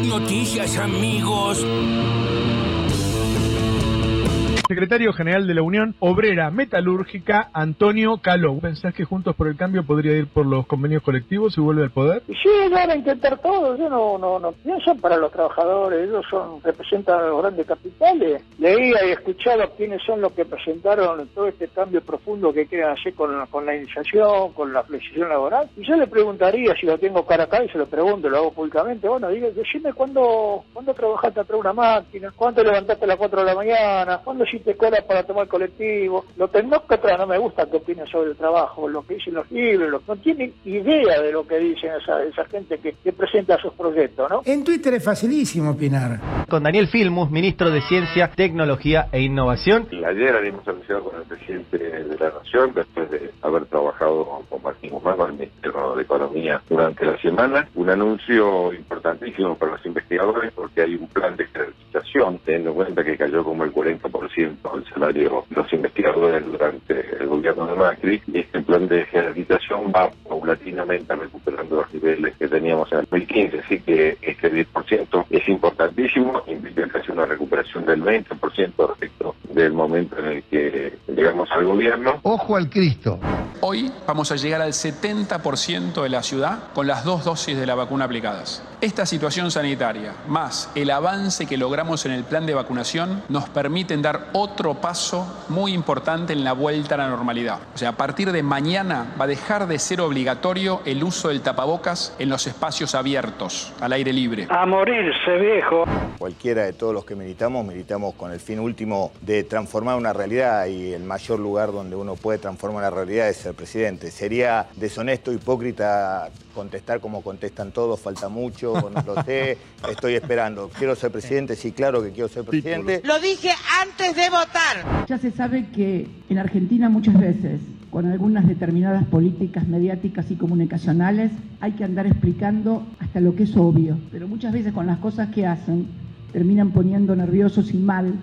noticias, amigos. Secretario General de la Unión Obrera Metalúrgica, Antonio Caló. ¿Pensás que Juntos por el Cambio podría ir por los convenios colectivos y vuelve al poder? Sí, van a intentar todo. Yo no, no, no pienso para los trabajadores. Ellos son representan a los grandes capitales. Leía y escuchaba quiénes son los que presentaron todo este cambio profundo que quieren hacer con, con la iniciación, con la flexión laboral. Y yo le preguntaría, si lo tengo cara acá y se lo pregunto, lo hago públicamente, bueno, diga, decime cuándo, cuándo trabajaste atrás de una máquina, cuándo te levantaste a las 4 de la mañana, cuándo hiciste cola para tomar colectivo. Los tecnócratas no me gusta que opinen sobre el trabajo, lo que dicen los libros, no tienen idea de lo que dicen esa, esa gente que, que presenta sus proyectos, ¿no? En Twitter es facilísimo opinar. Con Daniel Filmus, ministro de Ciencia, Tecnología e Innovación. Ayer habíamos anunciado con el presidente de la Nación, después de haber trabajado con Martín Guzmán, con el Ministerio de Economía durante la semana, un anuncio importantísimo para los investigadores porque hay un plan de jerarquización, teniendo en cuenta que cayó como el 40% el salario de los investigadores durante el gobierno de Macri, y este plan de jerarquización va paulatinamente recuperando los niveles que teníamos en el 2015, así que este 10% es importantísimo, implica casi una recuperación del 20% respecto del momento en el que llegamos al gobierno. Ojo al Cristo. Hoy vamos a llegar al 70% de la ciudad con las dos dosis de la vacuna aplicadas. Esta situación sanitaria, más el avance que logramos en el plan de vacunación, nos permiten dar otro paso muy importante en la vuelta a la normalidad. O sea, a partir de mañana va a dejar de ser obligatorio el uso del tapabocas en los espacios abiertos, al aire libre. A morirse, viejo. Cualquiera de todos los que militamos, militamos con el fin último de transformar una realidad y el mayor lugar donde uno puede transformar la realidad es ser presidente. Sería deshonesto, hipócrita contestar como contestan todos, falta mucho, no lo sé, estoy esperando. ¿Quiero ser presidente? Sí, claro que quiero ser presidente. Lo dije antes de votar. Ya se sabe que en Argentina muchas veces, con algunas determinadas políticas mediáticas y comunicacionales, hay que andar explicando hasta lo que es obvio. Pero muchas veces con las cosas que hacen, terminan poniendo nerviosos y mal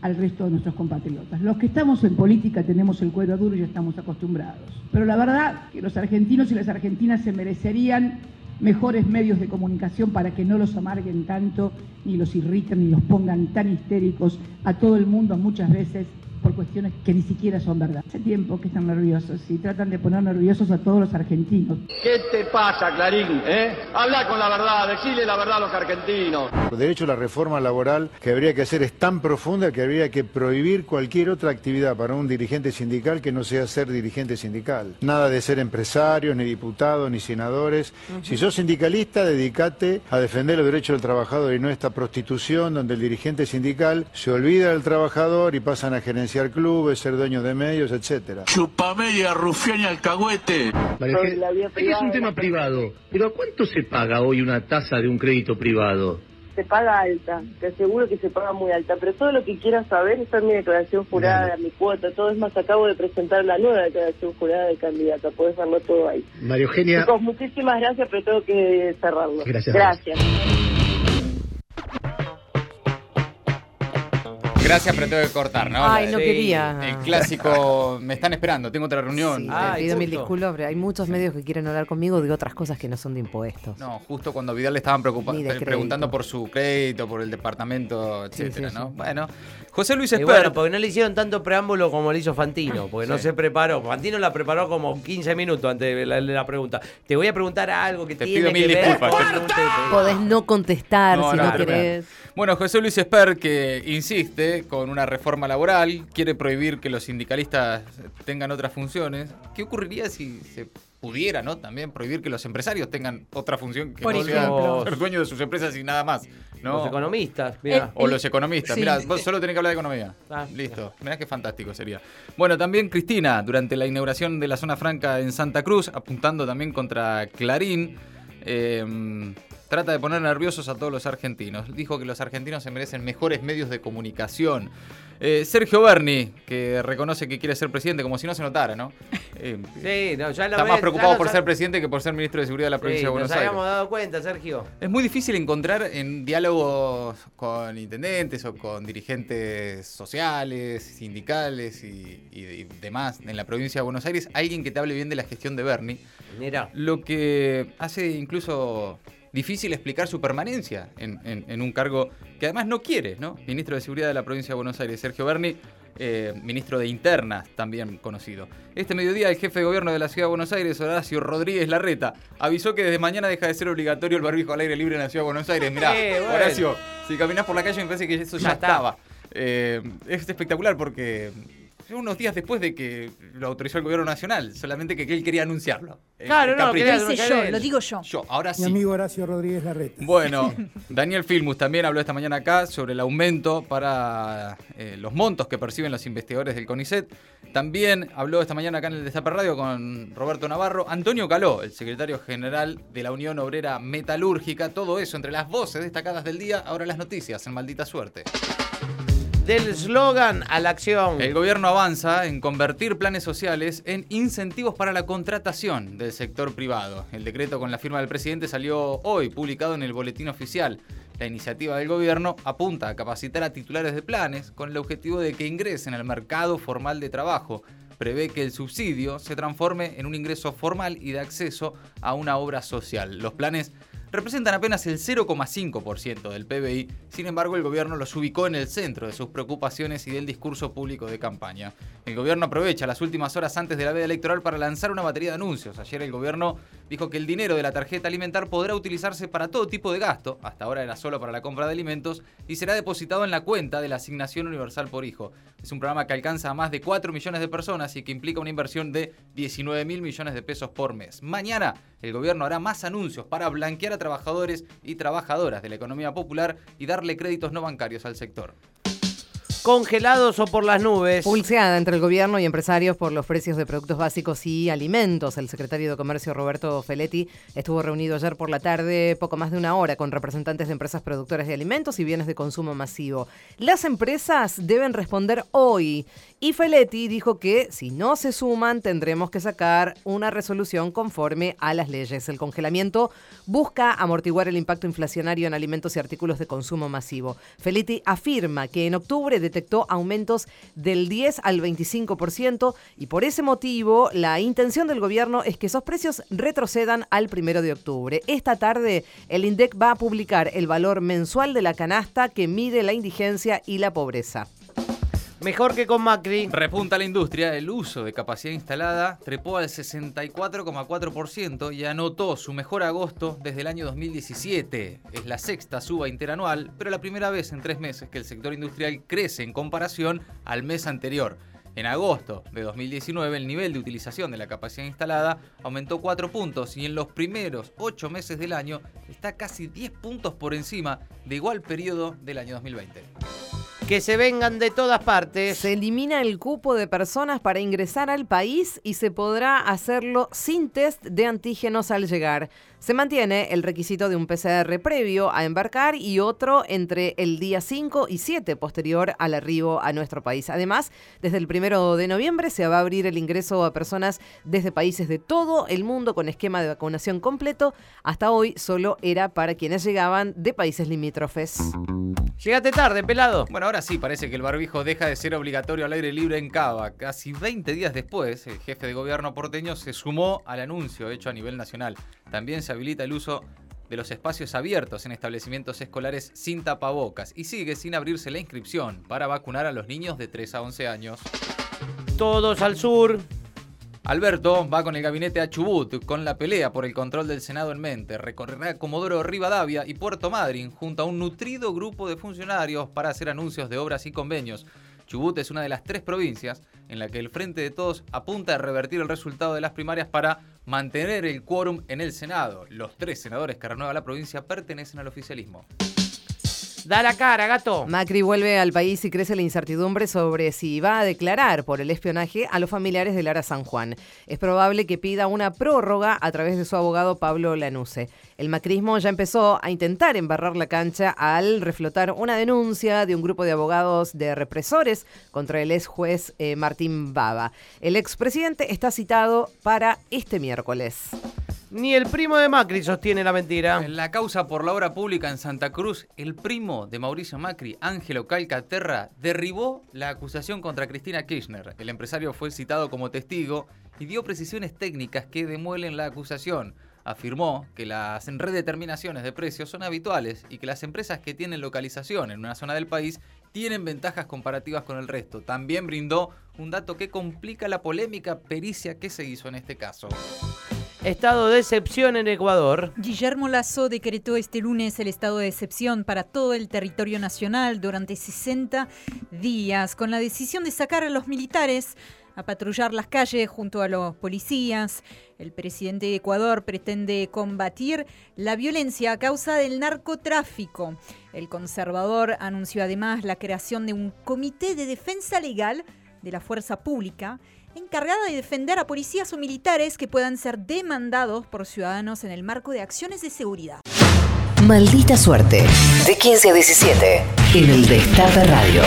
al resto de nuestros compatriotas. Los que estamos en política tenemos el cuero duro y estamos acostumbrados. Pero la verdad que los argentinos y las argentinas se merecerían mejores medios de comunicación para que no los amarguen tanto, ni los irriten, ni los pongan tan histéricos a todo el mundo muchas veces por cuestiones que ni siquiera son verdad. Hace tiempo que están nerviosos y tratan de poner nerviosos a todos los argentinos. ¿Qué te pasa, Clarín? ¿Eh? Habla con la verdad, decile la verdad a los argentinos. De hecho, la reforma laboral que habría que hacer es tan profunda que habría que prohibir cualquier otra actividad para un dirigente sindical que no sea ser dirigente sindical. Nada de ser empresarios, ni diputados, ni senadores. Si sos sindicalista, dedícate a defender los derechos del trabajador y no esta prostitución donde el dirigente sindical se olvida del trabajador y pasan a gerenciar clubes, ser dueños de medios, etcétera. Chupamedia, rufián y alcahuete. es un tema privado, pero ¿a cuánto se paga hoy una tasa de un crédito privado? Se paga alta, te aseguro que se paga muy alta, pero todo lo que quieras saber está en mi declaración jurada, mi cuota, todo es más, acabo de presentar la nueva declaración jurada de candidata, puedes verlo todo ahí. María Eugenia. Chicos, muchísimas gracias, pero tengo que cerrarlo. Gracias. Gracias. Gracias, pero tengo que cortar, ¿no? Ay, no quería. El clásico, me están esperando, tengo otra reunión. Sí, Ah, te pido mil disculpas, pero hay muchos medios que quieren hablar conmigo de otras cosas que no son de impuestos. No, justo cuando Vidal le estaban preguntando por su crédito, por el departamento, etcétera, ¿no? Bueno, José Luis Y Esper. bueno, porque no le hicieron tanto preámbulo como le hizo Fantino, porque no Sí. se preparó. Fantino la preparó como 15 minutos antes de la, de la pregunta. Te voy a preguntar algo que Te tiene pido mil que ver disculpas. tema. Podés no contestar No, si no, no, querés. Bueno, José Luis Esper, que insiste con una reforma laboral, quiere prohibir que los sindicalistas tengan otras funciones. ¿Qué ocurriría si se pudiera, ¿no? También prohibir que los empresarios tengan otra función que Por no sea ejemplo. ser dueños de sus empresas y nada más. ¿no? Los economistas, mirá. O los economistas. Sí. Mirá, vos solo tenés que hablar de economía. Ah. Listo. Mirá qué fantástico sería. Bueno, también Cristina, durante la inauguración de la zona franca en Santa Cruz, apuntando también contra Clarín, eh, trata de poner nerviosos a todos los argentinos. Dijo que los argentinos se merecen mejores medios de comunicación. Eh, Sergio Berni, que reconoce que quiere ser presidente, como si no se notara, ¿no? Eh, Sí, no, ya lo está ves, más preocupado por ser presidente que por ser ministro de Seguridad de la provincia Sí, de Buenos nos Aires. habíamos dado cuenta, Sergio. Es muy difícil encontrar en diálogos con intendentes o con dirigentes sociales, sindicales y, y- y demás en la provincia de Buenos Aires alguien que te hable bien de la gestión de Bernie. Mira. Lo que hace incluso difícil explicar su permanencia en, en- en un cargo que además no quiere, ¿no? Ministro de Seguridad de la provincia de Buenos Aires, Sergio Berni, eh, ministro de Internas, también conocido. Este mediodía, el jefe de gobierno de la ciudad de Buenos Aires, Horacio Rodríguez Larreta, avisó que desde mañana deja de ser obligatorio el barbijo al aire libre en la ciudad de Buenos Aires. Mirá, Eh, bueno. Horacio, si caminas por la calle me parece que eso ya, estaba. Eh, es espectacular porque unos días después de que lo autorizó el gobierno nacional, solamente que él quería anunciarlo. Eh, Claro, no, quería Lo hice yo, lo digo yo. Yo, ahora Mi sí. amigo Horacio Rodríguez Larreta. Bueno, Daniel Filmus también habló esta mañana acá sobre el aumento para eh, los montos que perciben los investigadores del CONICET. También habló esta mañana acá en el Destape Radio con Roberto Navarro, Antonio Caló, el secretario general de la Unión Obrera Metalúrgica. Todo eso entre las voces destacadas del día, ahora las noticias en Maldita Suerte. Del eslogan a la acción. El gobierno avanza en convertir planes sociales en incentivos para la contratación del sector privado. El decreto con la firma del presidente salió hoy, publicado en el boletín oficial. La iniciativa del gobierno apunta a capacitar a titulares de planes con el objetivo de que ingresen al mercado formal de trabajo. Prevé que el subsidio se transforme en un ingreso formal y de acceso a una obra social. Los planes representan apenas el 0,5% del PBI, sin embargo el gobierno los ubicó en el centro de sus preocupaciones y del discurso público de campaña. El gobierno aprovecha las últimas horas antes de la veda electoral para lanzar una batería de anuncios. Ayer el gobierno dijo que el dinero de la tarjeta alimentar podrá utilizarse para todo tipo de gasto, hasta ahora era solo para la compra de alimentos, y será depositado en la cuenta de la Asignación Universal por Hijo. Es un programa que alcanza a más de 4 millones de personas y que implica una inversión de 19 mil millones de pesos por mes. Mañana el gobierno hará más anuncios para blanquear a trabajadores y trabajadoras de la economía popular y darle créditos no bancarios al sector. Congelados o por las nubes. Pulseada entre el gobierno y empresarios por los precios de productos básicos y alimentos. El secretario de Comercio Roberto Feletti estuvo reunido ayer por la tarde poco más de una hora con representantes de empresas productoras de alimentos y bienes de consumo masivo. Las empresas deben responder hoy y Feletti dijo que si no se suman tendremos que sacar una resolución conforme a las leyes. El congelamiento busca amortiguar el impacto inflacionario en alimentos y artículos de consumo masivo. Feletti afirma que en octubre detectó aumentos del 10 al 25% y por ese motivo la intención del gobierno es que esos precios retrocedan al primero de octubre. Esta tarde el INDEC va a publicar el valor mensual de la canasta que mide la indigencia y la pobreza. Mejor que con Macri. Repunta la industria, el uso de capacidad instalada trepó al 64,4% y anotó su mejor agosto desde el año 2017. Es la sexta suba interanual, pero la primera vez en tres meses que el sector industrial crece en comparación al mes anterior. En agosto de 2019 el nivel de utilización de la capacidad instalada aumentó 4 puntos y en los primeros 8 meses del año está casi 10 puntos por encima de igual periodo del año 2020. Que se vengan de todas partes. Se elimina el cupo de personas para ingresar al país y se podrá hacerlo sin test de antígenos al llegar. Se mantiene el requisito de un PCR previo a embarcar y otro entre el día 5 y 7 posterior al arribo a nuestro país. Además, desde el primero de noviembre se va a abrir el ingreso a personas desde países de todo el mundo con esquema de vacunación completo. Hasta hoy solo era para quienes llegaban de países limítrofes. Llegaste tarde, pelado. Bueno, ahora sí parece que el barbijo deja de ser obligatorio al aire libre en Cava. Casi 20 días después, el jefe de gobierno porteño se sumó al anuncio hecho a nivel nacional. También se habilita el uso de los espacios abiertos en establecimientos escolares sin tapabocas y sigue sin abrirse la inscripción para vacunar a los niños de 3 a 11 años. Todos al sur. Alberto va con el gabinete a Chubut, con la pelea por el control del Senado en mente. Recorrerá Comodoro Rivadavia y Puerto Madryn junto a un nutrido grupo de funcionarios para hacer anuncios de obras y convenios. Chubut es una de las tres provincias en la que el Frente de Todos apunta a revertir el resultado de las primarias para mantener el quórum en el Senado. Los tres senadores que renueva la provincia pertenecen al oficialismo. Da la cara, gato. Macri vuelve al país y crece la incertidumbre sobre si va a declarar por el espionaje a los familiares de Lara San Juan. Es probable que pida una prórroga a través de su abogado Pablo Lanuse. El macrismo ya empezó a intentar embarrar la cancha al reflotar una denuncia de un grupo de abogados de represores contra el ex juez eh, Martín Baba. El expresidente está citado para este miércoles. Ni el primo de Macri sostiene la mentira. En la causa por la obra pública en Santa Cruz, el primo de Mauricio Macri, Ángelo Calcaterra, derribó la acusación contra Cristina Kirchner. El empresario fue citado como testigo y dio precisiones técnicas que demuelen la acusación. afirmó que las redeterminaciones de precios son habituales y que las empresas que tienen localización en una zona del país tienen ventajas comparativas con el resto. También brindó un dato que complica la polémica pericia que se hizo en este caso. Estado de excepción en Ecuador. Guillermo Lazo decretó este lunes el estado de excepción para todo el territorio nacional durante 60 días, con la decisión de sacar a los militares a patrullar las calles junto a los policías. El presidente de Ecuador pretende combatir la violencia a causa del narcotráfico. El conservador anunció además la creación de un comité de defensa legal de la fuerza pública encargada de defender a policías o militares que puedan ser demandados por ciudadanos en el marco de acciones de seguridad. Maldita suerte. De 15 a 17. En el Destape Radio.